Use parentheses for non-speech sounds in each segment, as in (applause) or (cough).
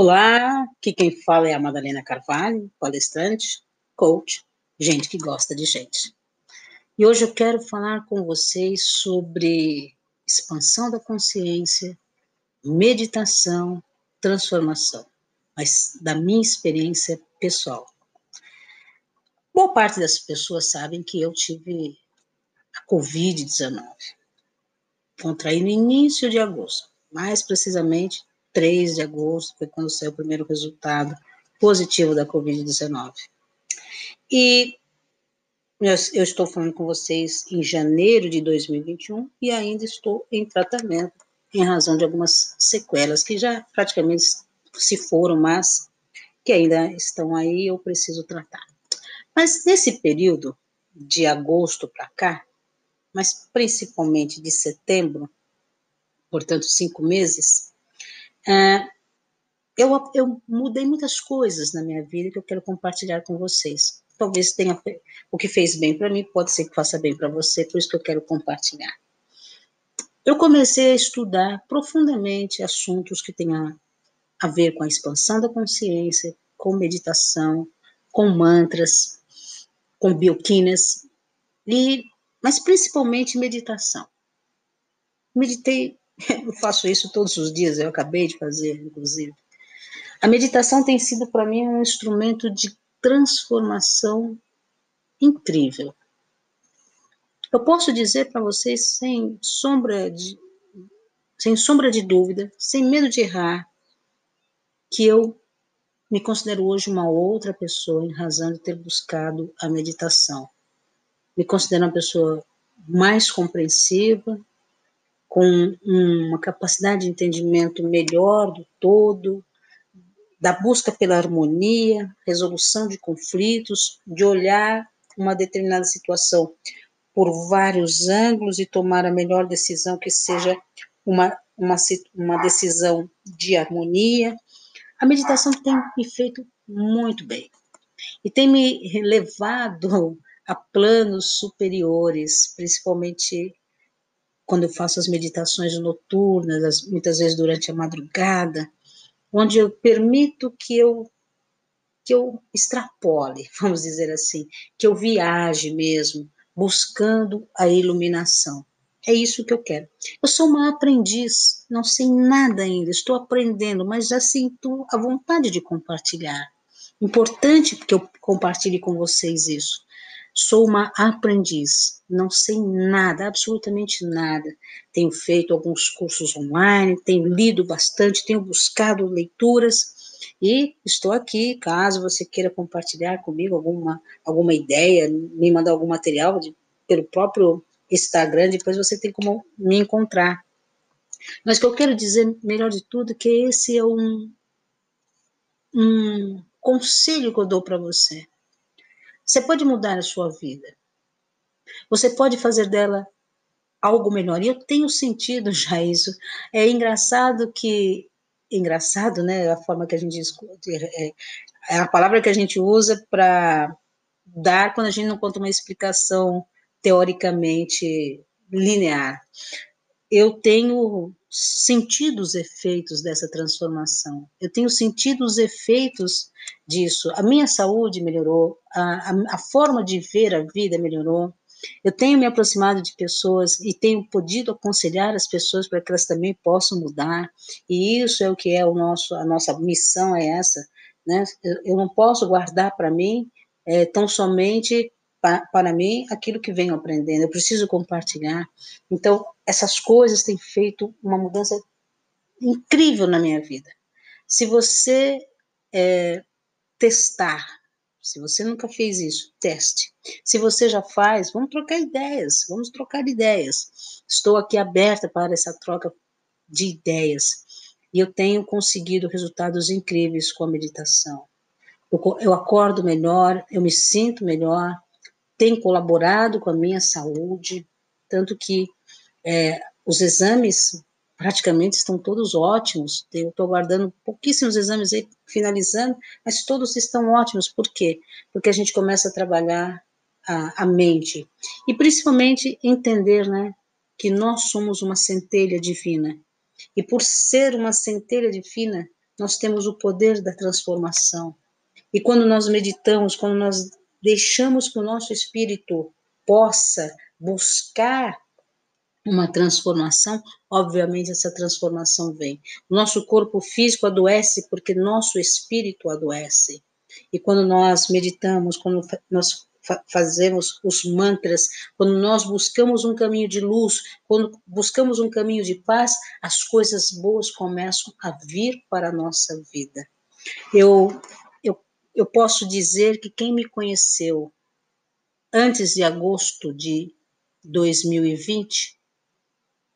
Olá, aqui quem fala é a Madalena Carvalho, palestrante, coach, gente que gosta de gente. E hoje eu quero falar com vocês sobre expansão da consciência, meditação, transformação, mas da minha experiência pessoal. Boa parte das pessoas sabem que eu tive a Covid-19. Contraí no início de agosto, mais precisamente 3 de agosto, foi quando saiu o primeiro resultado positivo da Covid-19. E eu estou falando com vocês em janeiro de 2021 e ainda estou em tratamento em razão de algumas sequelas que já praticamente se foram, mas que ainda estão aí eu preciso tratar. Mas nesse período de agosto para cá, mas principalmente de setembro, portanto cinco meses, é, eu, eu mudei muitas coisas na minha vida que eu quero compartilhar com vocês. Talvez tenha o que fez bem para mim, pode ser que faça bem para você, por isso que eu quero compartilhar. Eu comecei a estudar profundamente assuntos que tenham a ver com a expansão da consciência, com meditação, com mantras, com bioquinas, e, mas principalmente meditação. Meditei eu faço isso todos os dias, eu acabei de fazer, inclusive. A meditação tem sido para mim um instrumento de transformação incrível. Eu posso dizer para vocês sem sombra de sem sombra de dúvida, sem medo de errar, que eu me considero hoje uma outra pessoa em razão de ter buscado a meditação. Me considero uma pessoa mais compreensiva, com uma capacidade de entendimento melhor do todo, da busca pela harmonia, resolução de conflitos, de olhar uma determinada situação por vários ângulos e tomar a melhor decisão que seja uma, uma, uma decisão de harmonia. A meditação tem me feito muito bem e tem me levado a planos superiores, principalmente quando eu faço as meditações noturnas, as, muitas vezes durante a madrugada, onde eu permito que eu que eu extrapole, (laughs) vamos dizer assim, que eu viaje mesmo, buscando a iluminação. É isso que eu quero. Eu sou uma aprendiz, não sei nada ainda, estou aprendendo, mas já sinto a vontade de compartilhar. Importante que eu compartilhe com vocês isso. Sou uma aprendiz, não sei nada, absolutamente nada. Tenho feito alguns cursos online, tenho lido bastante, tenho buscado leituras e estou aqui, caso você queira compartilhar comigo alguma, alguma ideia, me mandar algum material de, pelo próprio Instagram, depois você tem como me encontrar. Mas o que eu quero dizer, melhor de tudo, que esse é um, um conselho que eu dou para você. Você pode mudar a sua vida. Você pode fazer dela algo melhor. E eu tenho sentido (laughs) já isso. É engraçado que. Engraçado, né? A forma que a gente escuta. É, é a palavra que a gente usa para dar quando a gente não conta uma explicação teoricamente linear. Eu tenho sentido os efeitos dessa transformação. Eu tenho sentido os efeitos disso. A minha saúde melhorou, a, a, a, forma de ver a vida melhorou. Eu tenho me aproximado de pessoas e tenho podido aconselhar as pessoas para que elas também possam mudar. E isso é o que é o nosso, a nossa missão é essa. Né? Eu, eu não posso guardar para mim é, tão somente para mim aquilo que venho aprendendo, eu preciso compartilhar. Então, essas coisas têm feito uma mudança incrível na minha vida. Se você é, testar, se você nunca fez isso, teste. Se você já faz, vamos trocar ideias, vamos trocar ideias. Estou aqui aberta para essa troca de ideias. E eu tenho conseguido resultados incríveis com a meditação. Eu, eu acordo melhor, eu me sinto melhor, tem colaborado com a minha saúde, tanto que é, os exames praticamente estão todos ótimos. Eu estou aguardando pouquíssimos exames aí, finalizando, mas todos estão ótimos. Por quê? Porque a gente começa a trabalhar a, a mente. E principalmente entender né, que nós somos uma centelha divina. E por ser uma centelha divina, nós temos o poder da transformação. E quando nós meditamos, quando nós deixamos que o nosso espírito possa buscar uma transformação, obviamente essa transformação vem. Nosso corpo físico adoece porque nosso espírito adoece. E quando nós meditamos, quando nós fazemos os mantras, quando nós buscamos um caminho de luz, quando buscamos um caminho de paz, as coisas boas começam a vir para a nossa vida. Eu, eu, posso dizer que quem me conheceu antes de agosto de 2020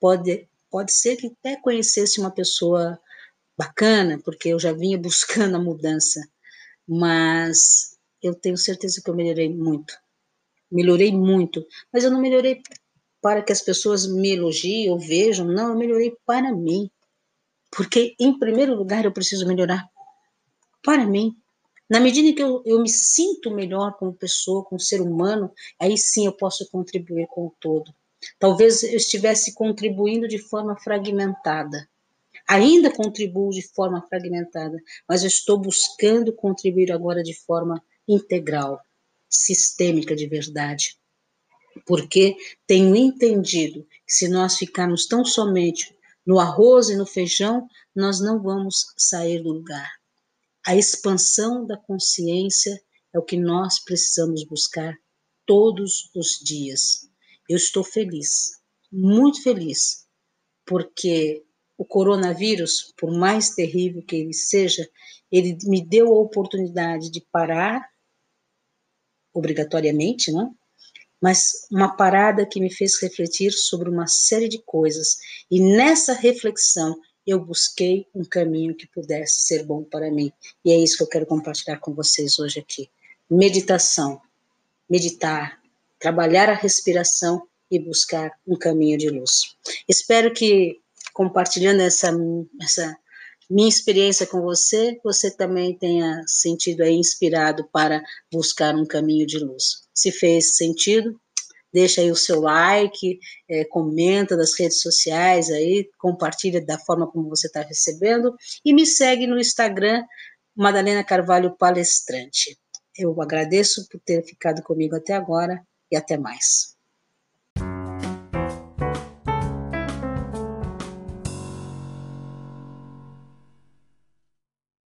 pode, pode ser que até conhecesse uma pessoa bacana, porque eu já vinha (laughs) buscando a mudança, mas eu tenho certeza que eu melhorei muito. Melhorei muito, mas eu não melhorei para que as pessoas me elogiem ou vejam, não, eu melhorei para mim. Porque, em primeiro lugar, eu preciso melhorar para mim. Na medida em que eu, eu me sinto melhor como pessoa, como ser humano, aí sim eu posso contribuir com o todo. Talvez eu estivesse contribuindo de forma fragmentada. Ainda contribuo de forma fragmentada, mas eu estou buscando contribuir agora de forma integral, sistêmica de verdade. Porque tenho entendido que se nós ficarmos tão somente no arroz e no feijão, nós não vamos sair do lugar. A expansão da consciência é o que nós precisamos buscar todos os dias. Eu estou feliz, muito feliz, porque o coronavírus, por mais terrível que ele seja, ele me deu a oportunidade de parar, obrigatoriamente, né? mas uma parada que me fez refletir sobre uma série de coisas. E nessa reflexão, eu busquei um caminho que pudesse ser bom para mim. E é isso que eu quero compartilhar com vocês hoje aqui. Meditação. Meditar, trabalhar a respiração e buscar um caminho de luz. Espero que compartilhando essa, essa minha experiência com você, você também tenha sentido aí inspirado para buscar um caminho de luz. Se fez sentido, deixa aí o seu like, é, comenta nas redes sociais aí, compartilha da forma como você está recebendo e me segue no Instagram, Madalena Carvalho Palestrante. Eu agradeço por ter ficado comigo até agora e até mais.